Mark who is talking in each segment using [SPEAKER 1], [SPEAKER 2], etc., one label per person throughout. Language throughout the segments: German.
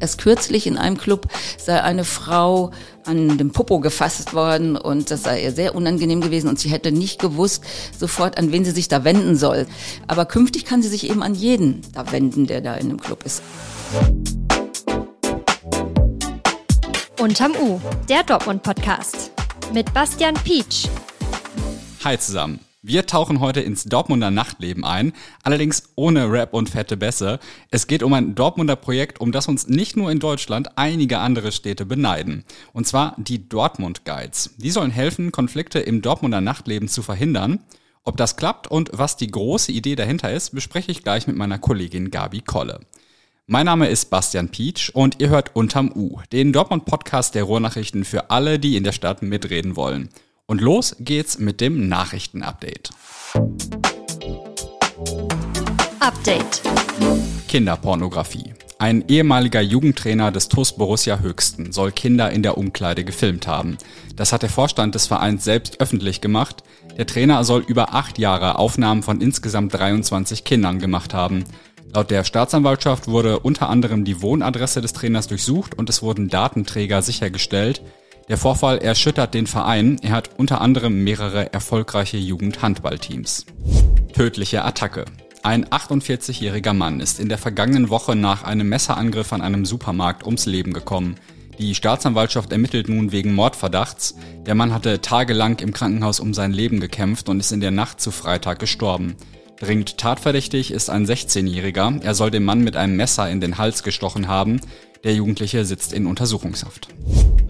[SPEAKER 1] Erst kürzlich in einem Club sei eine Frau an dem Popo gefasst worden und das sei ihr sehr unangenehm gewesen und sie hätte nicht gewusst sofort, an wen sie sich da wenden soll. Aber künftig kann sie sich eben an jeden da wenden, der da in dem Club ist.
[SPEAKER 2] Unterm U, der Dortmund-Podcast mit Bastian Pietsch.
[SPEAKER 3] Hi zusammen. Wir tauchen heute ins Dortmunder Nachtleben ein, allerdings ohne Rap und fette Bässe. Es geht um ein Dortmunder Projekt, um das uns nicht nur in Deutschland einige andere Städte beneiden. Und zwar die Dortmund Guides. Die sollen helfen, Konflikte im Dortmunder Nachtleben zu verhindern. Ob das klappt und was die große Idee dahinter ist, bespreche ich gleich mit meiner Kollegin Gabi Kolle. Mein Name ist Bastian Pietsch und ihr hört Unterm U, den Dortmund-Podcast der Ruhrnachrichten für alle, die in der Stadt mitreden wollen. Und los geht's mit dem Nachrichtenupdate.
[SPEAKER 2] Update.
[SPEAKER 3] Kinderpornografie. Ein ehemaliger Jugendtrainer des TuS Borussia Höchsten soll Kinder in der Umkleide gefilmt haben. Das hat der Vorstand des Vereins selbst öffentlich gemacht. Der Trainer soll über acht Jahre Aufnahmen von insgesamt 23 Kindern gemacht haben. Laut der Staatsanwaltschaft wurde unter anderem die Wohnadresse des Trainers durchsucht und es wurden Datenträger sichergestellt. Der Vorfall erschüttert den Verein. Er hat unter anderem mehrere erfolgreiche Jugendhandballteams. Tödliche Attacke. Ein 48-jähriger Mann ist in der vergangenen Woche nach einem Messerangriff an einem Supermarkt ums Leben gekommen. Die Staatsanwaltschaft ermittelt nun wegen Mordverdachts. Der Mann hatte tagelang im Krankenhaus um sein Leben gekämpft und ist in der Nacht zu Freitag gestorben. Dringend tatverdächtig ist ein 16-Jähriger. Er soll dem Mann mit einem Messer in den Hals gestochen haben. Der Jugendliche sitzt in Untersuchungshaft.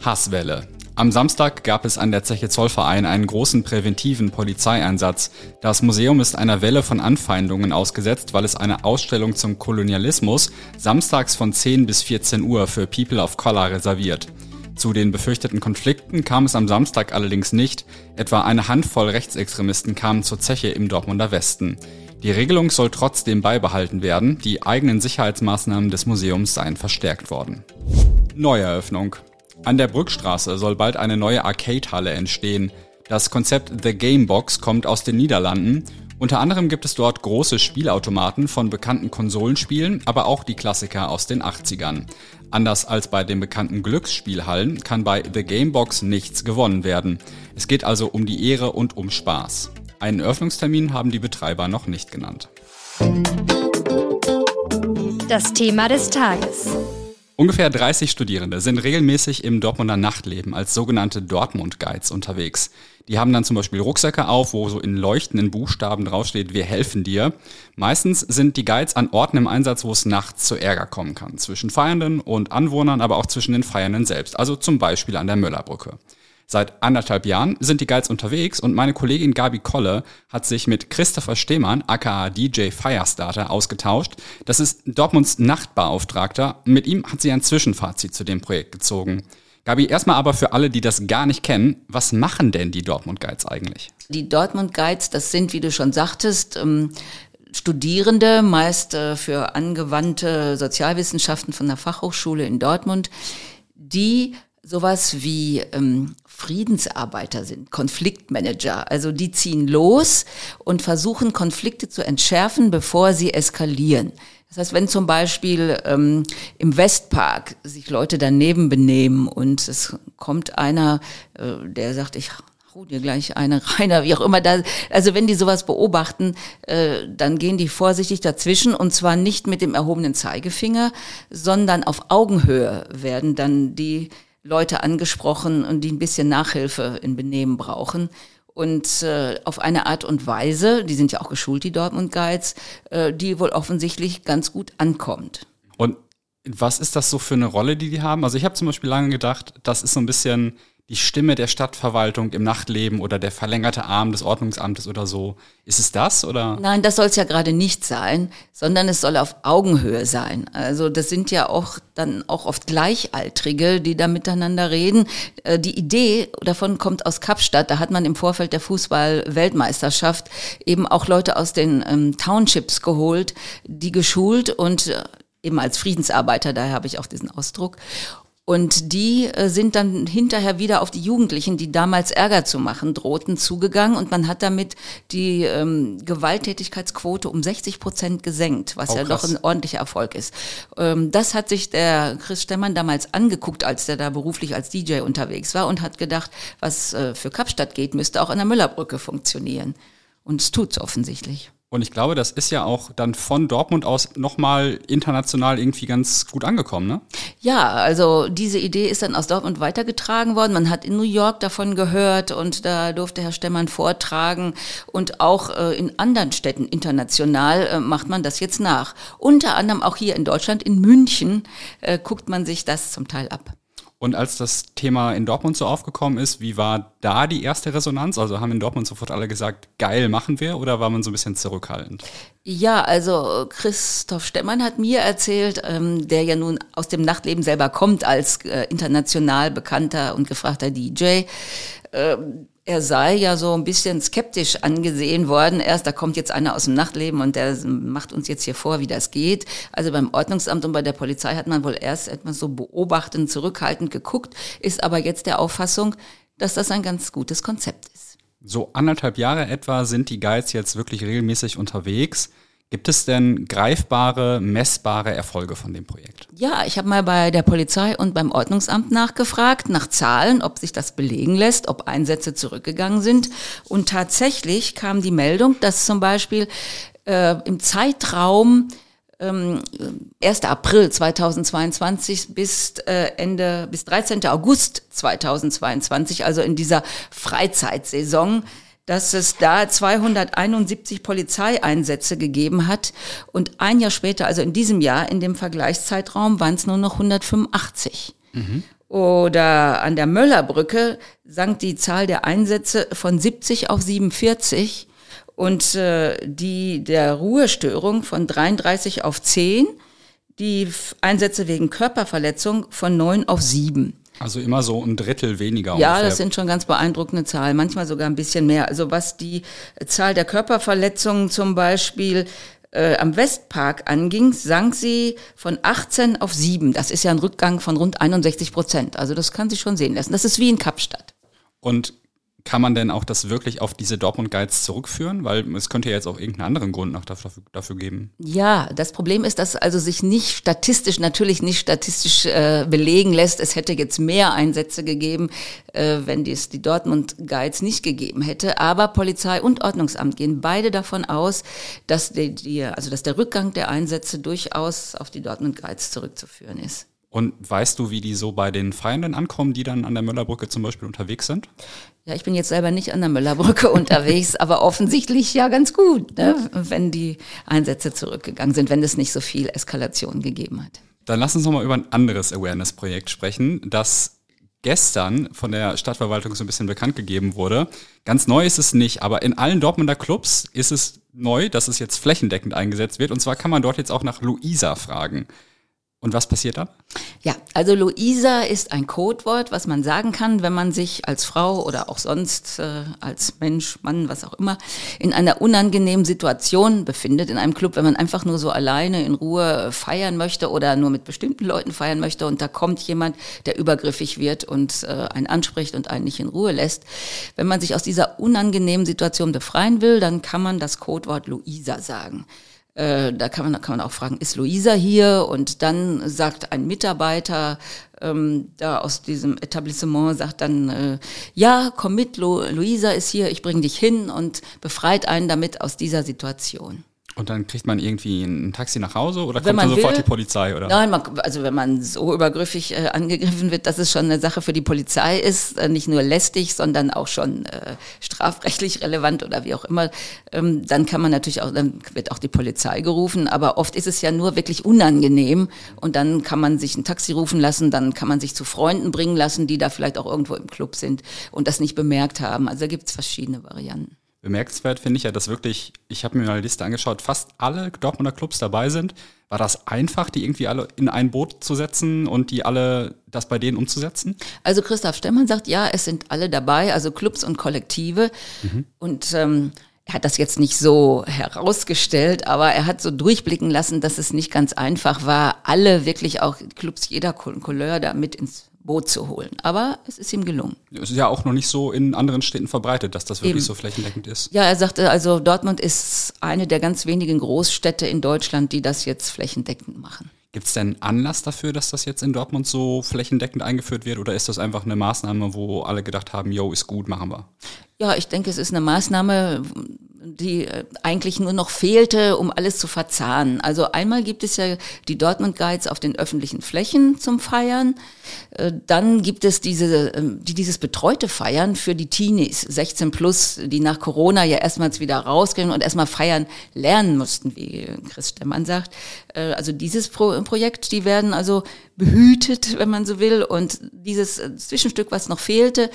[SPEAKER 3] Hasswelle. Am Samstag gab es an der Zeche Zollverein einen großen präventiven Polizeieinsatz. Das Museum ist einer Welle von Anfeindungen ausgesetzt, weil es eine Ausstellung zum Kolonialismus samstags von 10 bis 14 Uhr für People of Color reserviert. Zu den befürchteten Konflikten kam es am Samstag allerdings nicht. Etwa eine Handvoll Rechtsextremisten kamen zur Zeche im Dortmunder Westen. Die Regelung soll trotzdem beibehalten werden. Die eigenen Sicherheitsmaßnahmen des Museums seien verstärkt worden. Neueröffnung. An der Brückstraße soll bald eine neue Arcade-Halle entstehen. Das Konzept The Gamebox kommt aus den Niederlanden. Unter anderem gibt es dort große Spielautomaten von bekannten Konsolenspielen, aber auch die Klassiker aus den 80ern. Anders als bei den bekannten Glücksspielhallen kann bei The Gamebox nichts gewonnen werden. Es geht also um die Ehre und um Spaß. Einen Öffnungstermin haben die Betreiber noch nicht genannt.
[SPEAKER 2] Das Thema des Tages.
[SPEAKER 3] Ungefähr 30 Studierende sind regelmäßig im Dortmunder Nachtleben als sogenannte Dortmund-Guides unterwegs. Die haben dann zum Beispiel Rucksäcke auf, wo so in leuchtenden Buchstaben draufsteht, wir helfen dir. Meistens sind die Guides an Orten im Einsatz, wo es nachts zu Ärger kommen kann. Zwischen Feiernden und Anwohnern, aber auch zwischen den Feiernden selbst. Also zum Beispiel an der Möllerbrücke. Seit anderthalb Jahren sind die Guides unterwegs und meine Kollegin Gabi Kolle hat sich mit Christopher Stehmann, aka DJ Firestarter, ausgetauscht. Das ist Dortmunds Nachtbeauftragter. Mit ihm hat sie ein Zwischenfazit zu dem Projekt gezogen. Gabi, erstmal aber für alle, die das gar nicht kennen, was machen denn die Dortmund Guides eigentlich?
[SPEAKER 1] Die Dortmund Guides, das sind, wie du schon sagtest, ähm Studierende, meist äh, für angewandte Sozialwissenschaften von der Fachhochschule in Dortmund, die sowas wie ähm, Friedensarbeiter sind, Konfliktmanager. Also die ziehen los und versuchen Konflikte zu entschärfen, bevor sie eskalieren. Das heißt, wenn zum Beispiel ähm, im Westpark sich Leute daneben benehmen und es kommt einer, äh, der sagt, ich hau dir gleich eine reiner, wie auch immer. Da, also wenn die sowas beobachten, äh, dann gehen die vorsichtig dazwischen und zwar nicht mit dem erhobenen Zeigefinger, sondern auf Augenhöhe werden dann die Leute angesprochen und die ein bisschen Nachhilfe in Benehmen brauchen. Und äh, auf eine Art und Weise, die sind ja auch geschult, die Dortmund Guides, äh, die wohl offensichtlich ganz gut ankommt.
[SPEAKER 3] Und was ist das so für eine Rolle, die die haben? Also ich habe zum Beispiel lange gedacht, das ist so ein bisschen die Stimme der Stadtverwaltung im Nachtleben oder der verlängerte Arm des Ordnungsamtes oder so. Ist es das oder?
[SPEAKER 1] Nein, das soll es ja gerade nicht sein, sondern es soll auf Augenhöhe sein. Also das sind ja auch dann auch oft Gleichaltrige, die da miteinander reden. Äh, die Idee davon kommt aus Kapstadt. Da hat man im Vorfeld der Fußball-Weltmeisterschaft eben auch Leute aus den ähm, Townships geholt, die geschult und äh, eben als Friedensarbeiter, daher habe ich auch diesen Ausdruck Und die äh, sind dann hinterher wieder auf die Jugendlichen, die damals Ärger zu machen drohten, zugegangen. Und man hat damit die ähm, Gewalttätigkeitsquote um 60 Prozent gesenkt, was
[SPEAKER 3] Oh,
[SPEAKER 1] ja doch ein ordentlicher Erfolg ist. Ähm, das hat sich der Chris Stemmann damals angeguckt, als der da beruflich als DJ unterwegs war und hat gedacht, was äh, für Kapstadt geht, müsste auch an der Müllerbrücke funktionieren. Und es tut's offensichtlich.
[SPEAKER 3] Und ich glaube, das ist ja auch dann von Dortmund aus nochmal international irgendwie ganz gut angekommen, ne?
[SPEAKER 1] Ja, also diese Idee ist dann aus Dortmund weitergetragen worden. Man hat in New York davon gehört und da durfte Herr Stemmann vortragen. Und auch äh, in anderen Städten international äh, macht man das jetzt nach. Unter anderem auch hier in Deutschland, in München, äh, guckt man sich das zum Teil ab.
[SPEAKER 3] Und als das Thema in Dortmund so aufgekommen ist, wie war da die erste Resonanz? Also haben in Dortmund sofort alle gesagt, geil, machen wir? Oder war man so ein bisschen zurückhaltend?
[SPEAKER 1] Ja, also Christoph Stemmann hat mir erzählt, ähm, der ja nun aus dem Nachtleben selber kommt als äh, international bekannter und gefragter DJ. Ähm, er sei ja so ein bisschen skeptisch angesehen worden. Erst, da kommt jetzt einer aus dem Nachtleben und der macht uns jetzt hier vor, wie das geht. Also beim Ordnungsamt und bei der Polizei hat man wohl erst etwas so beobachtend, zurückhaltend geguckt, ist aber jetzt der Auffassung, dass das ein ganz gutes Konzept ist.
[SPEAKER 3] So anderthalb Jahre etwa sind die Guides jetzt wirklich regelmäßig unterwegs. Gibt es denn greifbare, messbare Erfolge von dem Projekt?
[SPEAKER 1] Ja, ich habe mal bei der Polizei und beim Ordnungsamt nachgefragt, nach Zahlen, ob sich das belegen lässt, ob Einsätze zurückgegangen sind. Und tatsächlich kam die Meldung, dass zum Beispiel äh, im Zeitraum ähm, 1. April 2022 bis äh, Ende bis 13. August 2022, also in dieser Freizeitsaison, dass es da 271 Polizeieinsätze gegeben hat und ein Jahr später, also in diesem Jahr, in dem Vergleichszeitraum, waren es nur noch 185. Oder an der Möllerbrücke sank die Zahl der Einsätze von 70 auf 47 und äh, die der Ruhestörung von 33 auf 10, die Einsätze wegen Körperverletzung von 9 auf 7.
[SPEAKER 3] Also immer so ein Drittel weniger
[SPEAKER 1] Ja,
[SPEAKER 3] ungefähr.
[SPEAKER 1] das sind schon ganz beeindruckende Zahlen, manchmal sogar ein bisschen mehr. Also was die Zahl der Körperverletzungen zum Beispiel äh, am Westpark anging, sank sie von 18 auf 7. Das ist ja ein Rückgang von rund 61 Prozent. Also das kann sich schon sehen lassen. Das ist wie in Kapstadt.
[SPEAKER 3] Und kann man denn auch das wirklich auf diese Dortmund Guides zurückführen? Weil es könnte ja jetzt auch irgendeinen anderen Grund noch dafür, dafür geben.
[SPEAKER 1] Ja, das Problem ist, dass also sich nicht statistisch, natürlich nicht statistisch äh, belegen lässt, es hätte jetzt mehr Einsätze gegeben, äh, wenn dies die Dortmund Guides nicht gegeben hätte. Aber Polizei und Ordnungsamt gehen beide davon aus, dass, die, die, also dass der Rückgang der Einsätze durchaus auf die Dortmund Guides zurückzuführen ist.
[SPEAKER 3] Und weißt du, wie die so bei den Feiernden ankommen, die dann an der Möllerbrücke zum Beispiel unterwegs sind?
[SPEAKER 1] Ja, ich bin jetzt selber nicht an der Müllerbrücke unterwegs, aber offensichtlich ja ganz gut, ne? wenn die Einsätze zurückgegangen sind, wenn es nicht so viel Eskalation gegeben hat.
[SPEAKER 3] Dann lass uns noch mal über ein anderes Awareness-Projekt sprechen, das gestern von der Stadtverwaltung so ein bisschen bekannt gegeben wurde. Ganz neu ist es nicht, aber in allen Dortmunder Clubs ist es neu, dass es jetzt flächendeckend eingesetzt wird. Und zwar kann man dort jetzt auch nach Luisa fragen. Und was passiert dann?
[SPEAKER 1] Ja, also Luisa ist ein Codewort, was man sagen kann, wenn man sich als Frau oder auch sonst äh, als Mensch, Mann, was auch immer, in einer unangenehmen Situation befindet in einem Club, wenn man einfach nur so alleine in Ruhe feiern möchte oder nur mit bestimmten Leuten feiern möchte und da kommt jemand, der übergriffig wird und äh, einen anspricht und einen nicht in Ruhe lässt. Wenn man sich aus dieser unangenehmen Situation befreien will, dann kann man das Codewort Luisa sagen. Äh, da kann man, kann man auch fragen, ist Luisa hier? Und dann sagt ein Mitarbeiter ähm, da aus diesem Etablissement, sagt dann, äh, ja, komm mit, Lu Luisa ist hier, ich bring dich hin und befreit einen damit aus dieser Situation.
[SPEAKER 3] Und dann kriegt man irgendwie ein Taxi nach Hause oder
[SPEAKER 1] Wenn
[SPEAKER 3] kommt dann
[SPEAKER 1] man
[SPEAKER 3] sofort
[SPEAKER 1] will.
[SPEAKER 3] die Polizei? Oder?
[SPEAKER 1] Nein, man, also wenn man so übergriffig äh, angegriffen wird, dass es schon eine Sache für die Polizei ist, äh, nicht nur lästig, sondern auch schon äh, strafrechtlich relevant oder wie auch immer, ähm, dann kann man natürlich auch, dann wird auch die Polizei gerufen. Aber oft ist es ja nur wirklich unangenehm und dann kann man sich ein Taxi rufen lassen, dann kann man sich zu Freunden bringen lassen, die da vielleicht auch irgendwo im Club sind und das nicht bemerkt haben. Also da gibt es verschiedene Varianten.
[SPEAKER 3] Bemerkenswert finde ich ja, dass wirklich, ich habe mir mal eine Liste angeschaut, fast alle Dortmunder Clubs dabei sind. War das einfach, die irgendwie alle in ein Boot zu setzen und die alle das bei denen umzusetzen?
[SPEAKER 1] Also Christoph Stemmann sagt, ja, es sind alle dabei, also Clubs und Kollektive. Und ähm, er hat das jetzt nicht so herausgestellt, aber er hat so durchblicken lassen, dass es nicht ganz einfach war, alle wirklich auch Clubs jeder Couleur da mit ins Boot zu holen. Aber es ist ihm gelungen.
[SPEAKER 3] Es ist ja auch noch nicht so in anderen Städten verbreitet, dass das wirklich Eben. so flächendeckend ist.
[SPEAKER 1] Ja, er sagte, also Dortmund ist eine der ganz wenigen Großstädte in Deutschland, die das jetzt flächendeckend machen.
[SPEAKER 3] Gibt es denn Anlass dafür, dass das jetzt in Dortmund so flächendeckend eingeführt wird? Oder ist das einfach eine Maßnahme, wo alle gedacht haben, yo, ist gut, machen wir?
[SPEAKER 1] Ja, ich denke, es ist eine Maßnahme, die äh, eigentlich nur noch fehlte, um alles zu verzahnen. Also einmal gibt es ja die Dortmund Guides auf den öffentlichen Flächen zum Feiern. Äh, dann gibt es diese, ähm, die, dieses betreute Feiern für die Teenies, 16 plus, die nach Corona ja erstmals wieder rausgehen und erstmal feiern lernen mussten, wie Chris Stemmann sagt. Äh, also dieses Pro Projekt, die werden also behütet, wenn man so will. Und dieses Zwischenstück, was noch fehlte,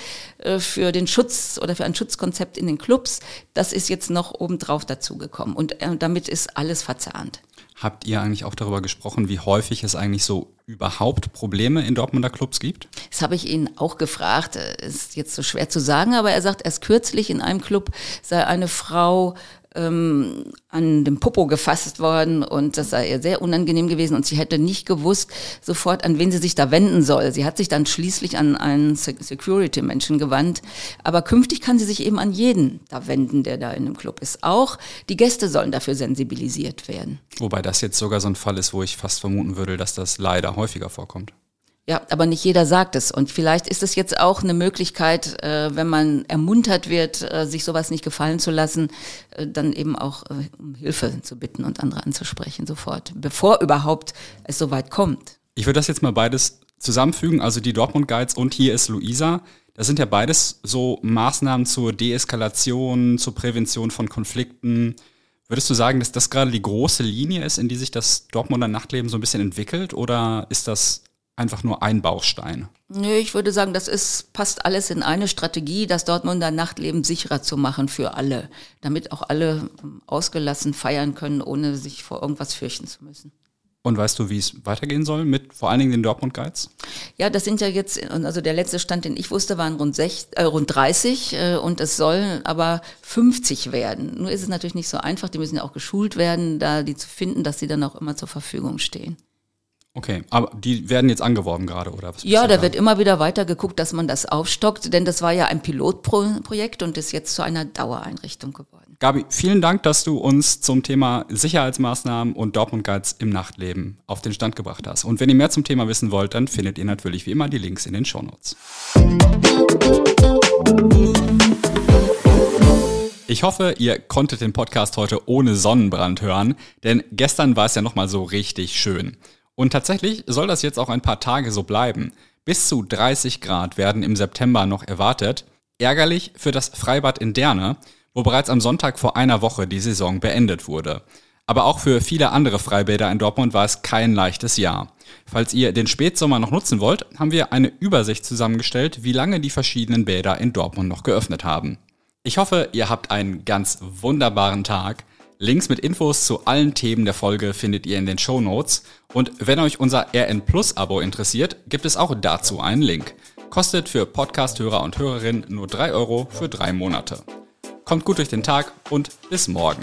[SPEAKER 1] für den Schutz oder für ein Schutzkonzept in den Clubs, das ist jetzt noch obendrauf dazugekommen. Und äh, damit ist alles verzahnt.
[SPEAKER 3] Habt ihr eigentlich auch darüber gesprochen, wie häufig es eigentlich so überhaupt Probleme in Dortmunder Clubs gibt?
[SPEAKER 1] Das habe ich ihn auch gefragt. Ist jetzt so schwer zu sagen, aber er sagt, erst kürzlich in einem Club sei eine Frau ähm, an dem Popo gefasst worden und das sei ihr sehr unangenehm gewesen und sie hätte nicht gewusst sofort, an wen sie sich da wenden soll. Sie hat sich dann schließlich an einen Security-Menschen gewandt, aber künftig kann sie sich eben an jeden da wenden, der da in dem Club ist. Auch die Gäste sollen dafür sensibilisiert werden.
[SPEAKER 3] Wobei das jetzt sogar so ein Fall ist, wo ich fast vermuten würde, dass das leider häufiger vorkommt.
[SPEAKER 1] Ja, aber nicht jeder sagt es. Und vielleicht ist es jetzt auch eine Möglichkeit, äh, wenn man ermuntert wird, äh, sich sowas nicht gefallen zu lassen, äh, dann eben auch um Hilfe zu bitten und andere anzusprechen sofort, bevor überhaupt es so weit kommt.
[SPEAKER 3] Ich würde das jetzt mal beides zusammenfügen, also die Dortmund Guides und hier ist Luisa. Das sind ja beides so Maßnahmen zur Deeskalation, zur Prävention von Konflikten. Würdest du sagen, dass das gerade die große Linie ist, in die sich das Dortmunder Nachtleben so ein bisschen entwickelt? Oder ist das einfach nur ein Baustein?
[SPEAKER 1] Nö, ich würde sagen, das ist, passt alles in eine Strategie, das Dortmunder Nachtleben sicherer zu machen für alle, damit auch alle ähm, ausgelassen feiern können, ohne sich vor irgendwas fürchten zu müssen.
[SPEAKER 3] Und weißt du, wie es weitergehen soll mit vor allen Dingen den Dortmund Guides?
[SPEAKER 1] Ja, das sind ja jetzt, also der letzte Stand, den ich wusste, waren rund, sech, äh, rund 30 äh, und es sollen aber 50 werden. Nur ist es natürlich nicht so einfach, die müssen ja auch geschult werden, da die zu finden, dass sie dann auch immer zur Verfügung stehen.
[SPEAKER 3] Okay, aber die werden jetzt angeworben gerade, oder
[SPEAKER 1] was? Ja, da wird immer wieder weiter geguckt, dass man das aufstockt, denn das war ja ein Pilotprojekt und ist jetzt zu einer Dauereinrichtung geworden.
[SPEAKER 3] Gabi, vielen Dank, dass du uns zum Thema Sicherheitsmaßnahmen und Dortmund Guides im Nachtleben auf den Stand gebracht hast. Und wenn ihr mehr zum Thema wissen wollt, dann findet ihr natürlich wie immer die Links in den Shownotes. Ich hoffe, ihr konntet den Podcast heute ohne Sonnenbrand hören, denn gestern war es ja nochmal so richtig schön. Und tatsächlich soll das jetzt auch ein paar Tage so bleiben. Bis zu 30 Grad werden im September noch erwartet. Ärgerlich für das Freibad in Derne, wo bereits am Sonntag vor einer Woche die Saison beendet wurde. Aber auch für viele andere Freibäder in Dortmund war es kein leichtes Jahr. Falls ihr den Spätsommer noch nutzen wollt, haben wir eine Übersicht zusammengestellt, wie lange die verschiedenen Bäder in Dortmund noch geöffnet haben. Ich hoffe, ihr habt einen ganz wunderbaren Tag. Links mit Infos zu allen Themen der Folge findet ihr in den Show Notes. Und wenn euch unser RN Plus Abo interessiert, gibt es auch dazu einen Link. Kostet für Podcast-Hörer und Hörerinnen nur 3 Euro für drei Monate. Kommt gut durch den Tag und bis morgen.